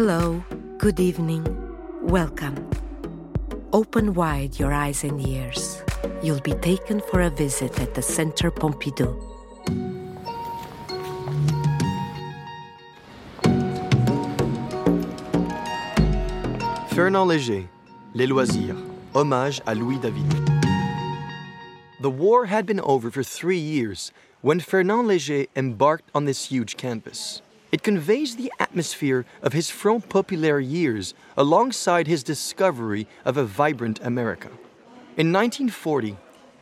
Hello, good evening, welcome. Open wide your eyes and ears. You'll be taken for a visit at the Centre Pompidou. Fernand Léger, Les Loisirs, hommage à Louis David. The war had been over for three years when Fernand Léger embarked on this huge canvas. It conveys the atmosphere of his Front Populaire years alongside his discovery of a vibrant America. In 1940,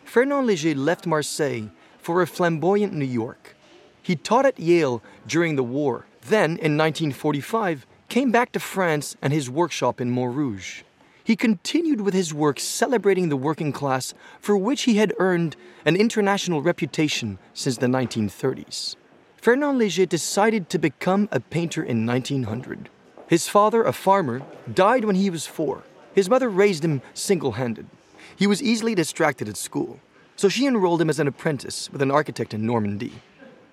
Fernand Léger left Marseille for a flamboyant New York. He taught at Yale during the war, then, in 1945, came back to France and his workshop in Montrouge. He continued with his work celebrating the working class, for which he had earned an international reputation since the 1930s. Fernand Léger decided to become a painter in 1900. His father, a farmer, died when he was four. His mother raised him single handed. He was easily distracted at school, so she enrolled him as an apprentice with an architect in Normandy.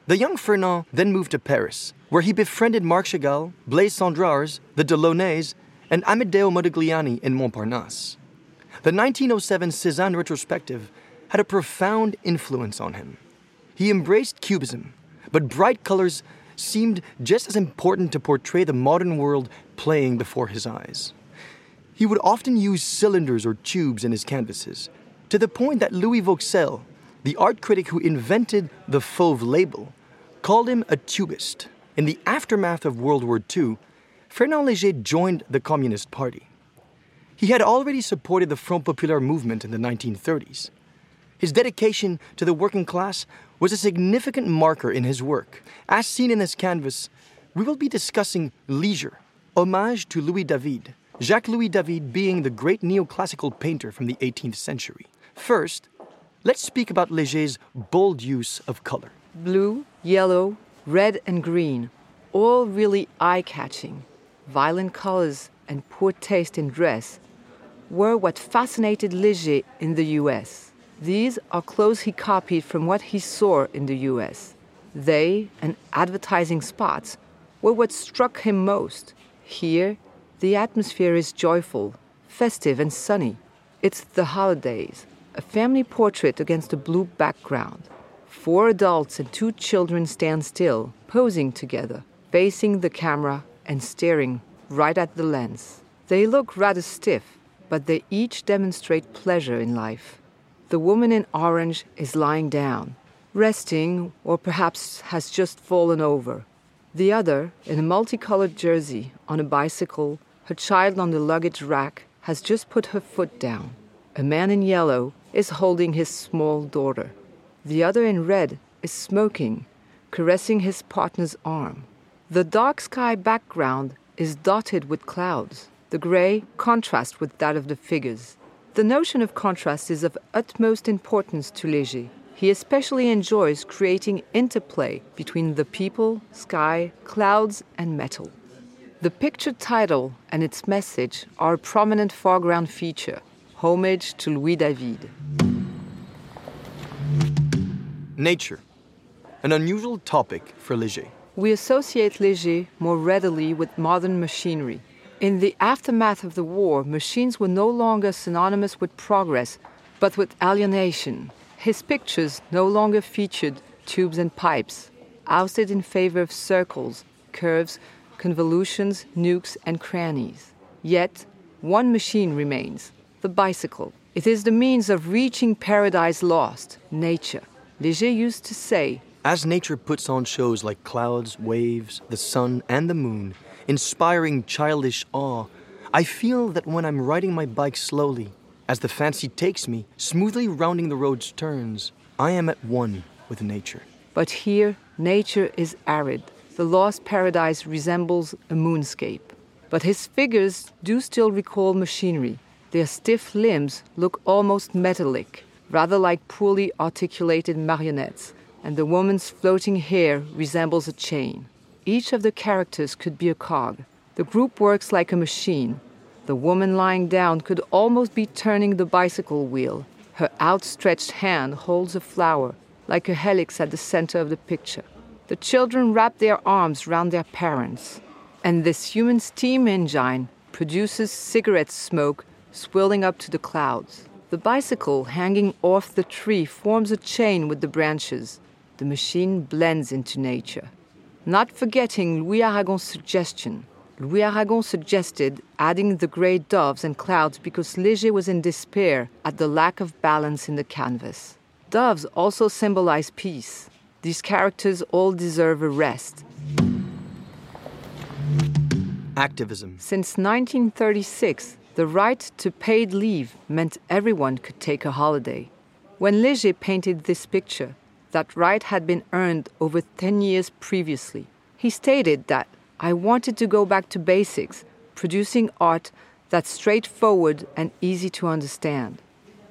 The young Fernand then moved to Paris, where he befriended Marc Chagall, Blaise Cendrars, the Delaunay's, and Amedeo Modigliani in Montparnasse. The 1907 Cézanne retrospective had a profound influence on him. He embraced Cubism, but bright colors seemed just as important to portray the modern world playing before his eyes. He would often use cylinders or tubes in his canvases, to the point that Louis Vauxcelles, the art critic who invented the Fauve label, called him a tubist. In the aftermath of World War II, Fernand Léger joined the Communist Party. He had already supported the Front Populaire movement in the 1930s. His dedication to the working class was a significant marker in his work. As seen in this canvas, we will be discussing Leisure, homage to Louis David, Jacques Louis David being the great neoclassical painter from the 18th century. First, let's speak about Léger's bold use of color. Blue, yellow, red, and green, all really eye catching. Violent colors and poor taste in dress were what fascinated Léger in the US. These are clothes he copied from what he saw in the US. They and advertising spots were what struck him most. Here, the atmosphere is joyful, festive, and sunny. It's the holidays, a family portrait against a blue background. Four adults and two children stand still, posing together, facing the camera and staring right at the lens. They look rather stiff, but they each demonstrate pleasure in life. The woman in orange is lying down, resting, or perhaps has just fallen over. The other, in a multicolored jersey, on a bicycle, her child on the luggage rack, has just put her foot down. A man in yellow is holding his small daughter. The other in red is smoking, caressing his partner's arm. The dark sky background is dotted with clouds. The gray contrasts with that of the figures. The notion of contrast is of utmost importance to Léger. He especially enjoys creating interplay between the people, sky, clouds, and metal. The picture title and its message are a prominent foreground feature homage to Louis David. Nature, an unusual topic for Léger. We associate Léger more readily with modern machinery. In the aftermath of the war, machines were no longer synonymous with progress, but with alienation. His pictures no longer featured tubes and pipes, ousted in favor of circles, curves, convolutions, nukes, and crannies. Yet, one machine remains the bicycle. It is the means of reaching paradise lost, nature. Léger used to say, As nature puts on shows like clouds, waves, the sun, and the moon, inspiring childish awe, I feel that when I'm riding my bike slowly, as the fancy takes me, smoothly rounding the road's turns, I am at one with nature. But here, nature is arid. The lost paradise resembles a moonscape. But his figures do still recall machinery. Their stiff limbs look almost metallic, rather like poorly articulated marionettes, and the woman's floating hair resembles a chain. Each of the characters could be a cog. The group works like a machine. The woman lying down could almost be turning the bicycle wheel. Her outstretched hand holds a flower, like a helix at the center of the picture. The children wrap their arms round their parents. And this human steam engine produces cigarette smoke swirling up to the clouds. The bicycle hanging off the tree forms a chain with the branches. The machine blends into nature. Not forgetting Louis Aragon's suggestion. Louis Aragon suggested adding the grey doves and clouds because Léger was in despair at the lack of balance in the canvas. Doves also symbolize peace. These characters all deserve a rest. Activism. Since 1936, the right to paid leave meant everyone could take a holiday. When Léger painted this picture, that right had been earned over 10 years previously. He stated that I wanted to go back to basics, producing art that's straightforward and easy to understand.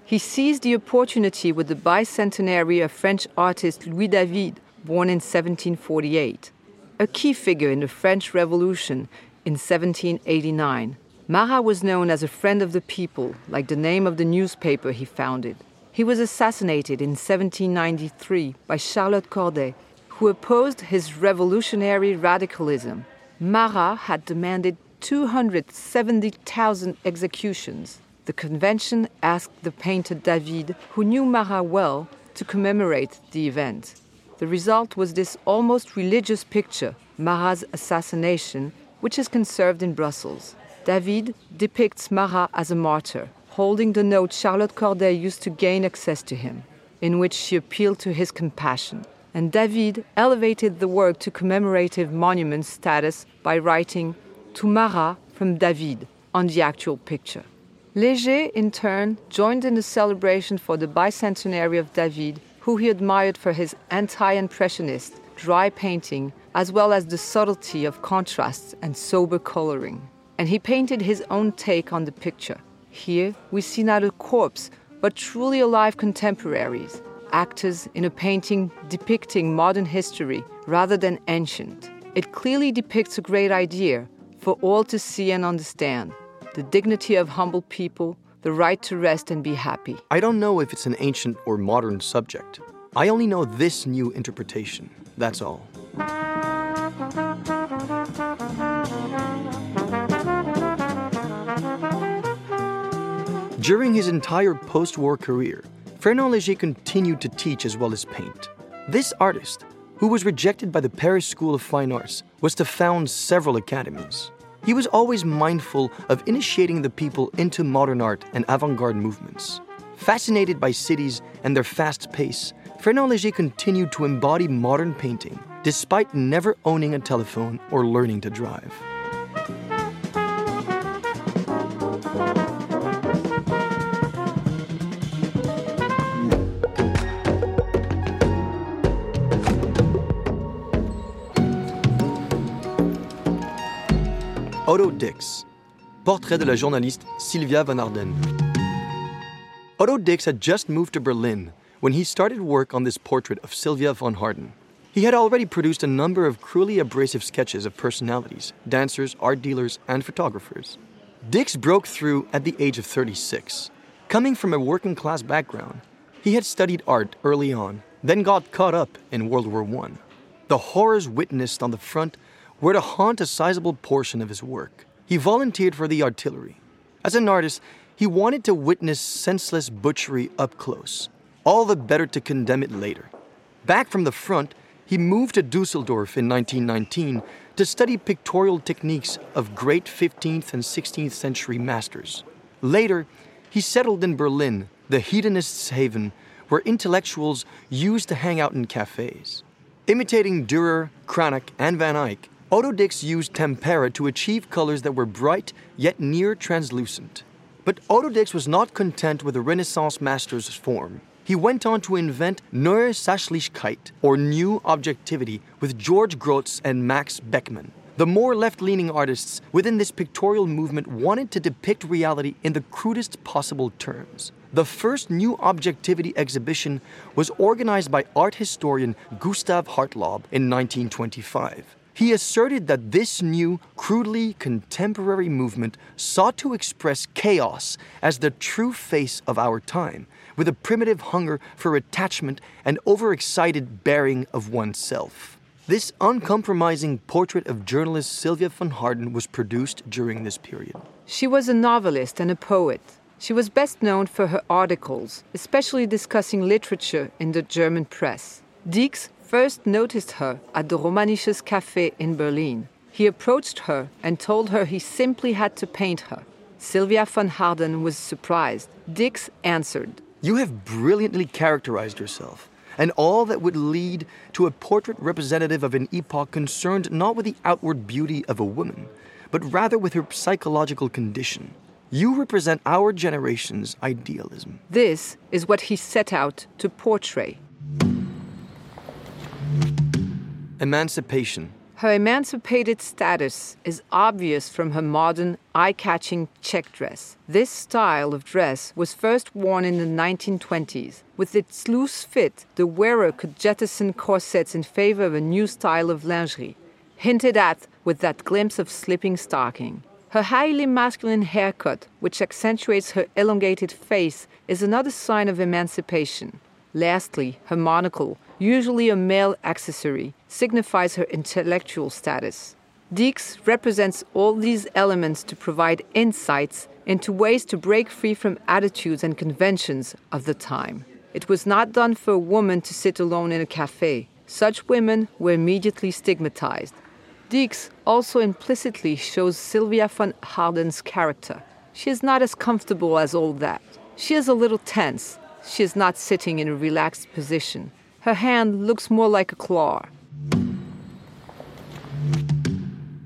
He seized the opportunity with the bicentenary of French artist Louis David, born in 1748, a key figure in the French Revolution in 1789. Marat was known as a friend of the people, like the name of the newspaper he founded. He was assassinated in 1793 by Charlotte Corday, who opposed his revolutionary radicalism. Marat had demanded 270,000 executions. The convention asked the painter David, who knew Marat well, to commemorate the event. The result was this almost religious picture, Marat's assassination, which is conserved in Brussels. David depicts Marat as a martyr, holding the note Charlotte Corday used to gain access to him, in which she appealed to his compassion. And David elevated the work to commemorative monument status by writing To Marat from David on the actual picture. Léger, in turn, joined in the celebration for the bicentenary of David, who he admired for his anti impressionist, dry painting, as well as the subtlety of contrasts and sober coloring and he painted his own take on the picture. Here, we see not a corpse, but truly alive contemporaries, actors in a painting depicting modern history rather than ancient. It clearly depicts a great idea for all to see and understand the dignity of humble people, the right to rest and be happy. I don't know if it's an ancient or modern subject. I only know this new interpretation. That's all. During his entire post war career, Fernand Léger continued to teach as well as paint. This artist, who was rejected by the Paris School of Fine Arts, was to found several academies. He was always mindful of initiating the people into modern art and avant garde movements. Fascinated by cities and their fast pace, Fernand Léger continued to embody modern painting despite never owning a telephone or learning to drive. Otto Dix, portrait de la journaliste Sylvia von Harden. Otto Dix had just moved to Berlin when he started work on this portrait of Sylvia von Harden. He had already produced a number of cruelly abrasive sketches of personalities, dancers, art dealers, and photographers. Dix broke through at the age of 36. Coming from a working class background, he had studied art early on, then got caught up in World War I. The horrors witnessed on the front were to haunt a sizable portion of his work. He volunteered for the artillery. As an artist, he wanted to witness senseless butchery up close, all the better to condemn it later. Back from the front, he moved to Dusseldorf in 1919 to study pictorial techniques of great 15th and 16th century masters. Later, he settled in Berlin, the hedonist's haven, where intellectuals used to hang out in cafes. Imitating Dürer, Cranach, and Van Eyck, Otto Dix used tempera to achieve colors that were bright yet near translucent. But Otto Dix was not content with the Renaissance master's form. He went on to invent Neue Sachlichkeit, or new objectivity, with George Grosz and Max Beckmann. The more left leaning artists within this pictorial movement wanted to depict reality in the crudest possible terms. The first new objectivity exhibition was organized by art historian Gustav Hartlaub in 1925. He asserted that this new, crudely contemporary movement sought to express chaos as the true face of our time, with a primitive hunger for attachment and overexcited bearing of oneself. This uncompromising portrait of journalist Sylvia von Harden was produced during this period. She was a novelist and a poet. She was best known for her articles, especially discussing literature in the German press. Dix first noticed her at the Romanisches Café in Berlin. He approached her and told her he simply had to paint her. Sylvia von Harden was surprised. Dix answered, You have brilliantly characterized yourself, and all that would lead to a portrait representative of an epoch concerned not with the outward beauty of a woman, but rather with her psychological condition. You represent our generation's idealism. This is what he set out to portray. Emancipation her emancipated status is obvious from her modern, eye catching check dress. This style of dress was first worn in the 1920s. With its loose fit, the wearer could jettison corsets in favor of a new style of lingerie, hinted at with that glimpse of slipping stocking. Her highly masculine haircut, which accentuates her elongated face, is another sign of emancipation. Lastly, her monocle, usually a male accessory, signifies her intellectual status. Dix represents all these elements to provide insights into ways to break free from attitudes and conventions of the time. It was not done for a woman to sit alone in a cafe. Such women were immediately stigmatized. Dix also implicitly shows Sylvia von Harden's character. She is not as comfortable as all that. She is a little tense. She is not sitting in a relaxed position. Her hand looks more like a claw.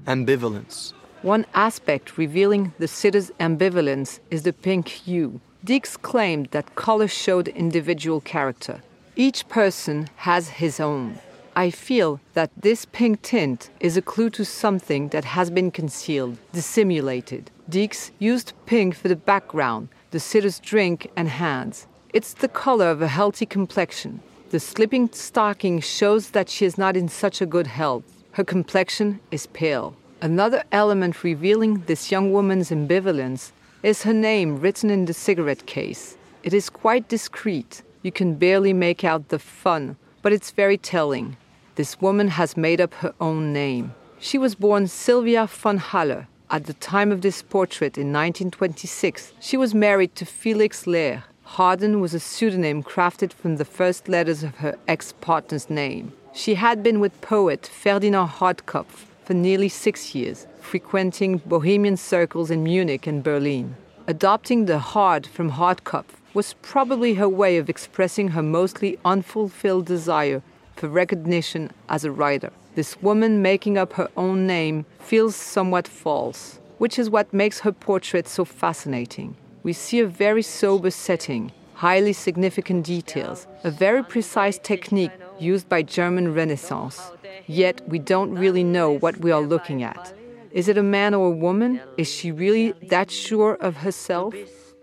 Ambivalence. One aspect revealing the sitter's ambivalence is the pink hue. Dix claimed that color showed individual character. Each person has his own. I feel that this pink tint is a clue to something that has been concealed, dissimulated. Dix used pink for the background, the sitter's drink and hands. It's the color of a healthy complexion. The slipping stocking shows that she is not in such a good health. Her complexion is pale. Another element revealing this young woman's ambivalence is her name written in the cigarette case. It is quite discreet. You can barely make out the fun, but it's very telling. This woman has made up her own name. She was born Sylvia von Haller. At the time of this portrait in 1926, she was married to Felix Lehr, Harden was a pseudonym crafted from the first letters of her ex partner's name. She had been with poet Ferdinand Hardkopf for nearly six years, frequenting bohemian circles in Munich and Berlin. Adopting the hard from Hardkopf was probably her way of expressing her mostly unfulfilled desire for recognition as a writer. This woman making up her own name feels somewhat false, which is what makes her portrait so fascinating we see a very sober setting, highly significant details, a very precise technique used by German Renaissance. Yet we don't really know what we are looking at. Is it a man or a woman? Is she really that sure of herself?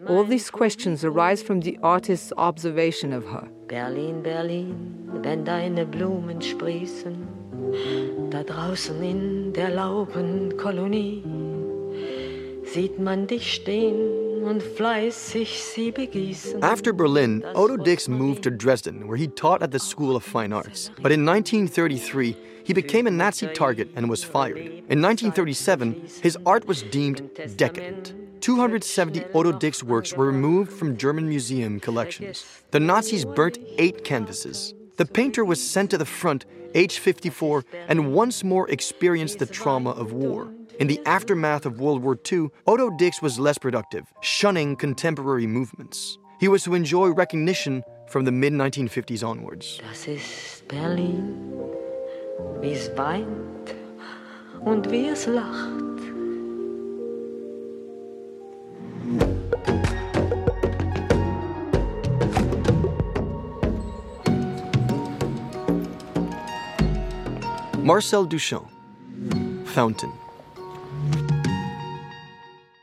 All these questions arise from the artist's observation of her. Berlin, Berlin, wenn deine Blumen sprießen, da draußen in der Laubenkolonie, sieht man dich stehen after Berlin, Otto Dix moved to Dresden, where he taught at the School of Fine Arts. But in 1933, he became a Nazi target and was fired. In 1937, his art was deemed decadent. 270 Otto Dix works were removed from German museum collections. The Nazis burnt eight canvases. The painter was sent to the front, age 54, and once more experienced the trauma of war. In the aftermath of World War II, Otto Dix was less productive, shunning contemporary movements. He was to enjoy recognition from the mid 1950s onwards. Das ist Berlin, wie es weint und wie es lacht. Marcel Duchamp, Fountain.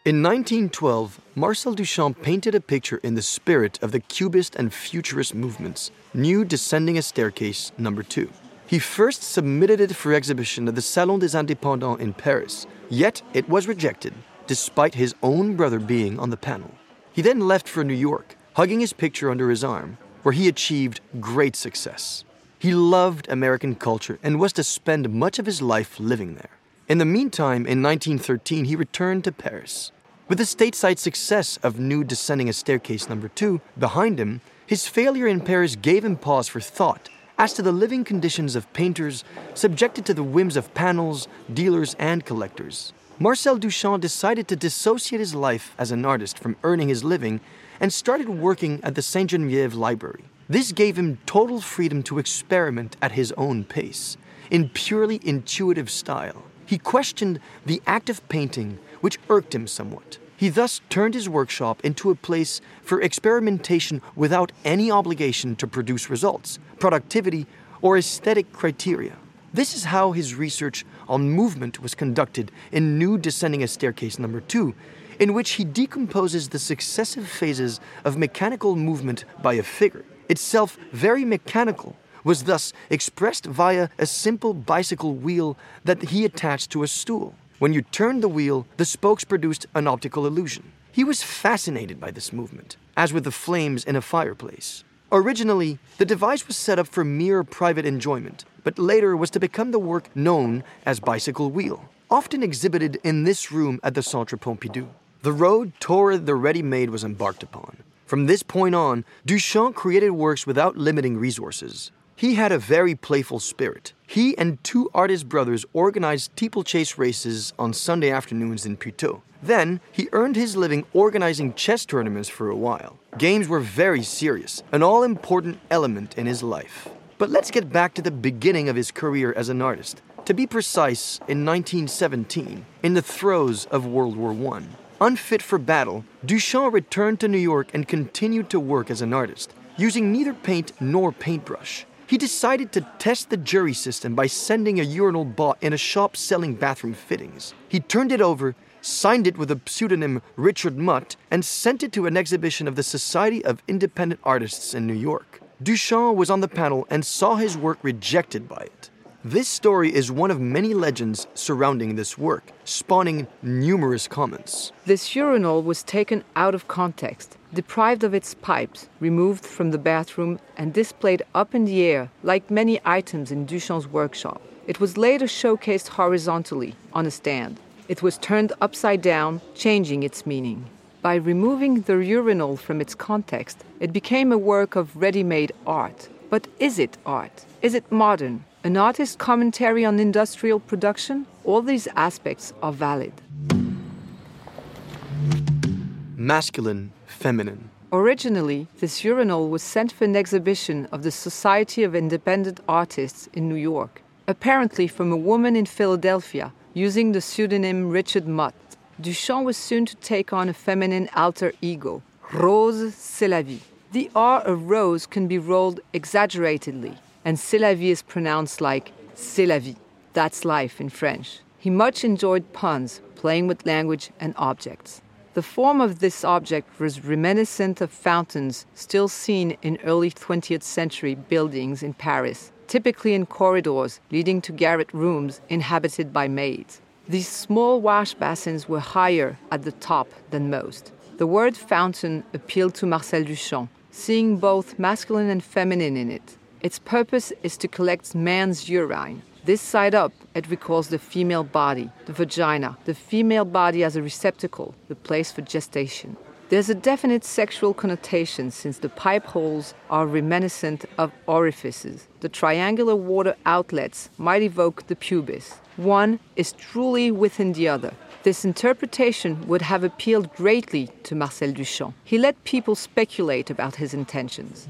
In 1912, Marcel Duchamp painted a picture in the spirit of the Cubist and Futurist movements, Nude Descending a Staircase number 2. He first submitted it for exhibition at the Salon des Indépendants in Paris, yet it was rejected, despite his own brother being on the panel. He then left for New York, hugging his picture under his arm, where he achieved great success. He loved American culture and was to spend much of his life living there. In the meantime, in 1913, he returned to Paris. With the stateside success of Nude Descending a Staircase number 2 behind him, his failure in Paris gave him pause for thought as to the living conditions of painters subjected to the whims of panels, dealers, and collectors. Marcel Duchamp decided to dissociate his life as an artist from earning his living and started working at the Sainte Geneviève Library. This gave him total freedom to experiment at his own pace, in purely intuitive style. He questioned the act of painting, which irked him somewhat. He thus turned his workshop into a place for experimentation without any obligation to produce results, productivity, or aesthetic criteria. This is how his research on movement was conducted in Nude Descending a Staircase number 2, in which he decomposes the successive phases of mechanical movement by a figure itself very mechanical, was thus expressed via a simple bicycle wheel that he attached to a stool. When you turned the wheel, the spokes produced an optical illusion. He was fascinated by this movement, as with the flames in a fireplace. Originally, the device was set up for mere private enjoyment, but later was to become the work known as Bicycle Wheel, often exhibited in this room at the Centre Pompidou. The road toward the ready made was embarked upon. From this point on, Duchamp created works without limiting resources. He had a very playful spirit. He and two artist brothers organized steeplechase races on Sunday afternoons in Puteaux. Then, he earned his living organizing chess tournaments for a while. Games were very serious, an all important element in his life. But let's get back to the beginning of his career as an artist. To be precise, in 1917, in the throes of World War I. Unfit for battle, Duchamp returned to New York and continued to work as an artist, using neither paint nor paintbrush. He decided to test the jury system by sending a urinal bought in a shop selling bathroom fittings. He turned it over, signed it with a pseudonym Richard Mutt, and sent it to an exhibition of the Society of Independent Artists in New York. Duchamp was on the panel and saw his work rejected by it. This story is one of many legends surrounding this work, spawning numerous comments. This urinal was taken out of context, deprived of its pipes, removed from the bathroom, and displayed up in the air like many items in Duchamp's workshop. It was later showcased horizontally on a stand. It was turned upside down, changing its meaning. By removing the urinal from its context, it became a work of ready made art. But is it art? Is it modern? An artist's commentary on industrial production? All these aspects are valid. Masculine, feminine. Originally, this urinal was sent for an exhibition of the Society of Independent Artists in New York, apparently from a woman in Philadelphia using the pseudonym Richard Mutt. Duchamp was soon to take on a feminine alter ego. Rose, c'est la vie. The R of rose can be rolled exaggeratedly, and c'est la vie is pronounced like c'est la vie. That's life in French. He much enjoyed puns, playing with language and objects. The form of this object was reminiscent of fountains still seen in early 20th century buildings in Paris, typically in corridors leading to garret rooms inhabited by maids. These small wash basins were higher at the top than most. The word fountain appealed to Marcel Duchamp, seeing both masculine and feminine in it. Its purpose is to collect man's urine. This side up, it recalls the female body, the vagina, the female body as a receptacle, the place for gestation. There's a definite sexual connotation since the pipe holes are reminiscent of orifices. The triangular water outlets might evoke the pubis. One is truly within the other. This interpretation would have appealed greatly to Marcel Duchamp. He let people speculate about his intentions.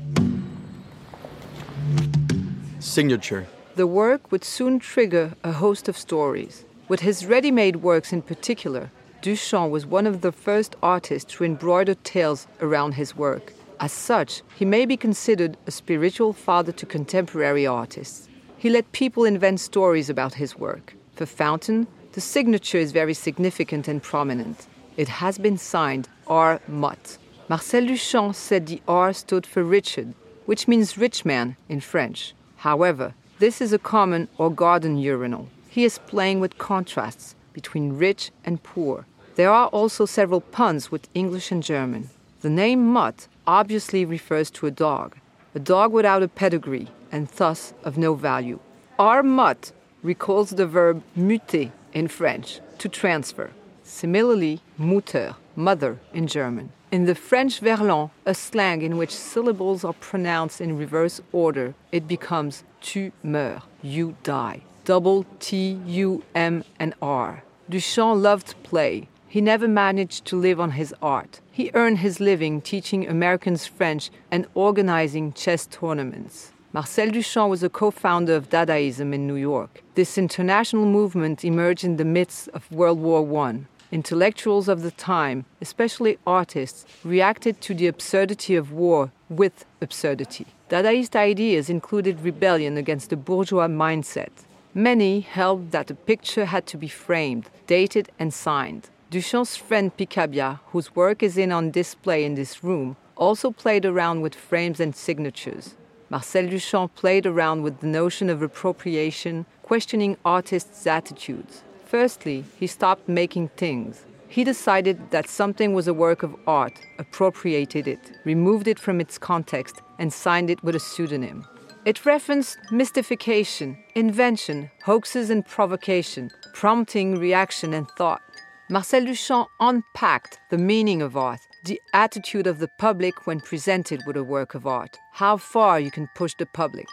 Signature. The work would soon trigger a host of stories. With his ready made works in particular, Duchamp was one of the first artists to embroider tales around his work. As such, he may be considered a spiritual father to contemporary artists. He let people invent stories about his work. For Fountain, the signature is very significant and prominent. It has been signed R. Mutt. Marcel Duchamp said the R stood for Richard, which means rich man in French. However, this is a common or garden urinal. He is playing with contrasts between rich and poor. There are also several puns with English and German. The name Mutt obviously refers to a dog. a dog without a pedigree and thus of no value. Our Mutt recalls the verb muter in French, to transfer. Similarly, Mutter, mother in German. In the French verlan, a slang in which syllables are pronounced in reverse order, it becomes tu meurs, you die. Double T, U, M, and R. Duchamp loved play. He never managed to live on his art. He earned his living teaching Americans French and organizing chess tournaments. Marcel Duchamp was a co founder of Dadaism in New York. This international movement emerged in the midst of World War I. Intellectuals of the time, especially artists, reacted to the absurdity of war with absurdity. Dadaist ideas included rebellion against the bourgeois mindset. Many held that a picture had to be framed, dated, and signed. Duchamp's friend Picabia, whose work is in on display in this room, also played around with frames and signatures. Marcel Duchamp played around with the notion of appropriation, questioning artists' attitudes. Firstly, he stopped making things. He decided that something was a work of art, appropriated it, removed it from its context, and signed it with a pseudonym. It referenced mystification, invention, hoaxes, and provocation, prompting reaction and thought. Marcel Duchamp unpacked the meaning of art the attitude of the public when presented with a work of art, how far you can push the public.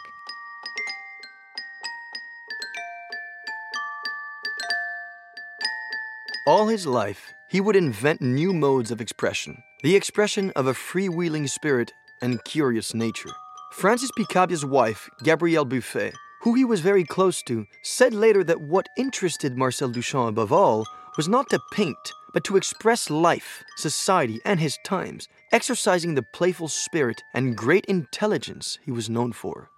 All his life, he would invent new modes of expression, the expression of a freewheeling spirit and curious nature. Francis Picabia's wife, Gabrielle Buffet, who he was very close to, said later that what interested Marcel Duchamp above all was not to paint, but to express life, society, and his times, exercising the playful spirit and great intelligence he was known for.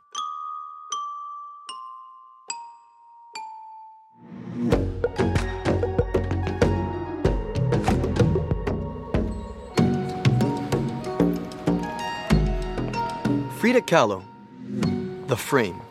Frida Kahlo, The Frame.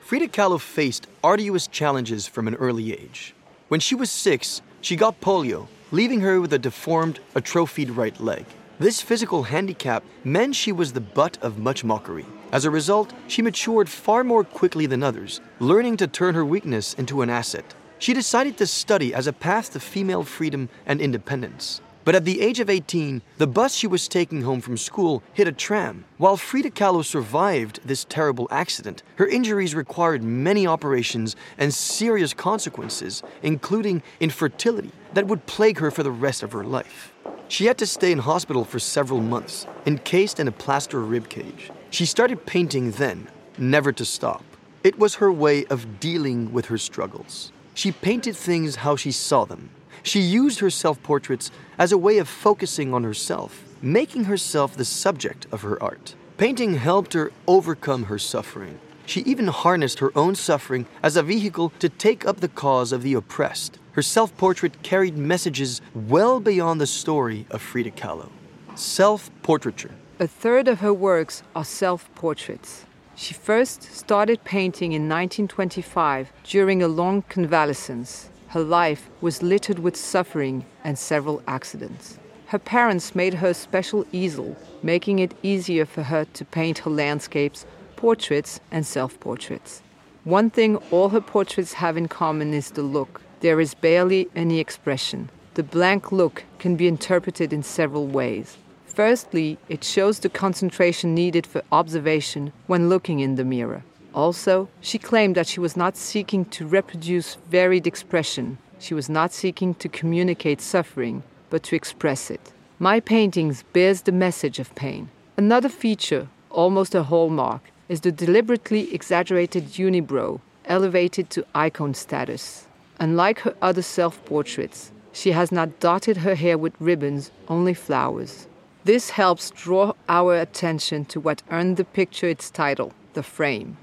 Frida Kahlo faced arduous challenges from an early age. When she was six, she got polio, leaving her with a deformed, atrophied right leg. This physical handicap meant she was the butt of much mockery. As a result, she matured far more quickly than others, learning to turn her weakness into an asset. She decided to study as a path to female freedom and independence. But at the age of 18, the bus she was taking home from school hit a tram. While Frida Kahlo survived this terrible accident, her injuries required many operations and serious consequences, including infertility, that would plague her for the rest of her life. She had to stay in hospital for several months, encased in a plaster rib cage. She started painting then, never to stop. It was her way of dealing with her struggles. She painted things how she saw them, she used her self portraits as a way of focusing on herself, making herself the subject of her art. Painting helped her overcome her suffering. She even harnessed her own suffering as a vehicle to take up the cause of the oppressed. Her self portrait carried messages well beyond the story of Frida Kahlo. Self portraiture. A third of her works are self portraits. She first started painting in 1925 during a long convalescence. Her life was littered with suffering and several accidents. Her parents made her a special easel, making it easier for her to paint her landscapes, portraits, and self portraits. One thing all her portraits have in common is the look. There is barely any expression. The blank look can be interpreted in several ways. Firstly, it shows the concentration needed for observation when looking in the mirror. Also, she claimed that she was not seeking to reproduce varied expression. She was not seeking to communicate suffering, but to express it. My paintings bears the message of pain. Another feature, almost a hallmark, is the deliberately exaggerated unibrow, elevated to icon status. Unlike her other self-portraits, she has not dotted her hair with ribbons, only flowers. This helps draw our attention to what earned the picture its title, the frame.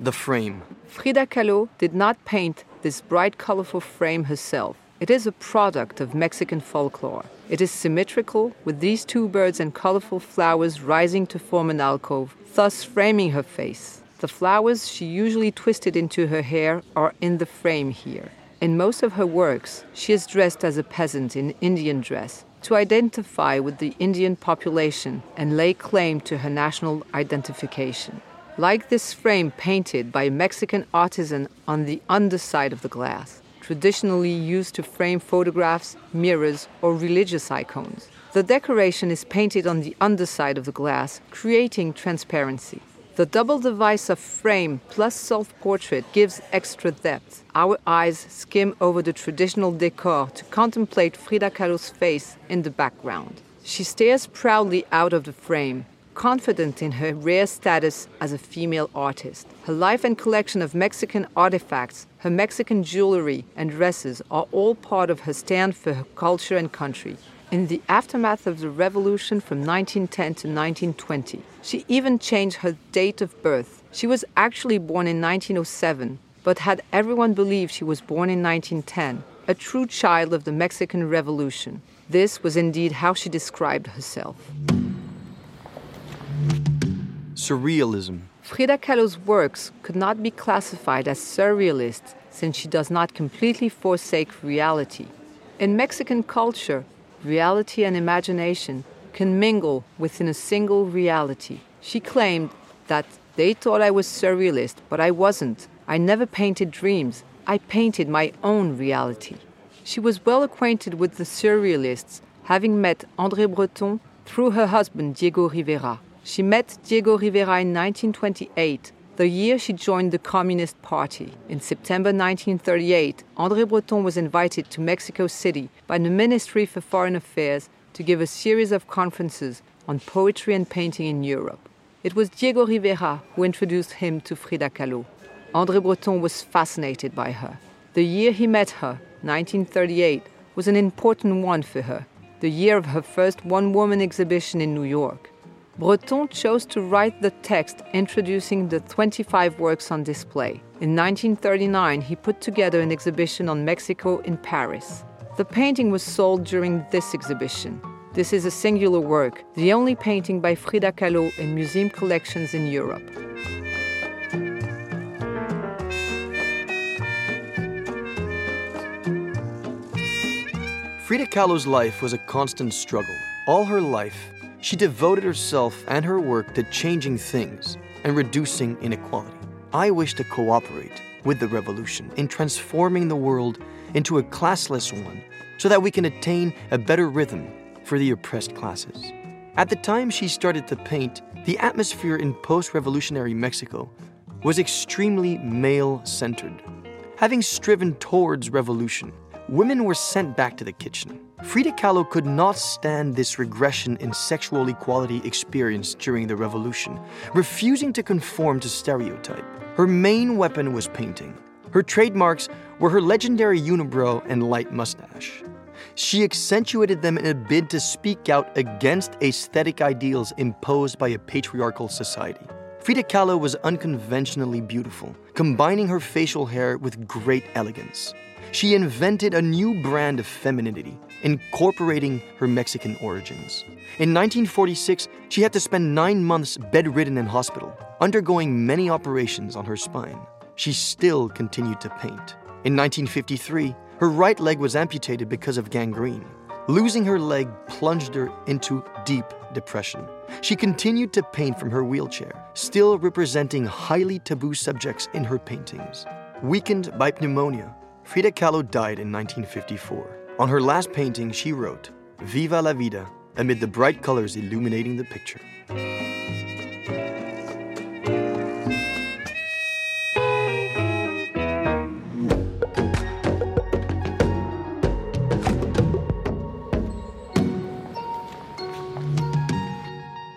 The frame. Frida Kahlo did not paint this bright, colorful frame herself. It is a product of Mexican folklore. It is symmetrical, with these two birds and colorful flowers rising to form an alcove, thus framing her face. The flowers she usually twisted into her hair are in the frame here. In most of her works, she is dressed as a peasant in Indian dress, to identify with the Indian population and lay claim to her national identification. Like this frame painted by a Mexican artisan on the underside of the glass, traditionally used to frame photographs, mirrors, or religious icons. The decoration is painted on the underside of the glass, creating transparency. The double device of frame plus self portrait gives extra depth. Our eyes skim over the traditional decor to contemplate Frida Kahlo's face in the background. She stares proudly out of the frame, confident in her rare status as a female artist. Her life and collection of Mexican artifacts, her Mexican jewelry and dresses are all part of her stand for her culture and country. In the aftermath of the revolution from 1910 to 1920, she even changed her date of birth. She was actually born in 1907, but had everyone believe she was born in 1910, a true child of the Mexican Revolution. This was indeed how she described herself. Surrealism. Frida Kahlo's works could not be classified as surrealist since she does not completely forsake reality. In Mexican culture, reality and imagination can mingle within a single reality. She claimed that they thought I was surrealist, but I wasn't. I never painted dreams, I painted my own reality. She was well acquainted with the surrealists, having met André Breton through her husband Diego Rivera. She met Diego Rivera in 1928 the year she joined the Communist Party. In September 1938, André Breton was invited to Mexico City by the Ministry for Foreign Affairs to give a series of conferences on poetry and painting in Europe. It was Diego Rivera who introduced him to Frida Kahlo. André Breton was fascinated by her. The year he met her, 1938, was an important one for her, the year of her first one woman exhibition in New York. Breton chose to write the text introducing the 25 works on display. In 1939, he put together an exhibition on Mexico in Paris. The painting was sold during this exhibition. This is a singular work, the only painting by Frida Kahlo in museum collections in Europe. Frida Kahlo's life was a constant struggle. All her life, she devoted herself and her work to changing things and reducing inequality. I wish to cooperate with the revolution in transforming the world into a classless one so that we can attain a better rhythm for the oppressed classes. At the time she started to paint, the atmosphere in post revolutionary Mexico was extremely male centered. Having striven towards revolution, women were sent back to the kitchen. Frida Kahlo could not stand this regression in sexual equality experienced during the revolution, refusing to conform to stereotype. Her main weapon was painting. Her trademarks were her legendary unibrow and light mustache. She accentuated them in a bid to speak out against aesthetic ideals imposed by a patriarchal society. Frida Kahlo was unconventionally beautiful, combining her facial hair with great elegance she invented a new brand of femininity, incorporating her Mexican origins. In 1946, she had to spend nine months bedridden in hospital, undergoing many operations on her spine. She still continued to paint. In 1953, her right leg was amputated because of gangrene. Losing her leg plunged her into deep depression. She continued to paint from her wheelchair, still representing highly taboo subjects in her paintings. Weakened by pneumonia, Frida Kahlo died in 1954. On her last painting, she wrote, Viva la vida, amid the bright colors illuminating the picture.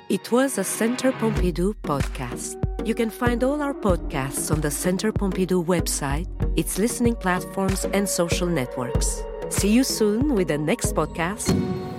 It was a Center Pompidou podcast. You can find all our podcasts on the Center Pompidou website its listening platforms, and social networks. See you soon with the next podcast.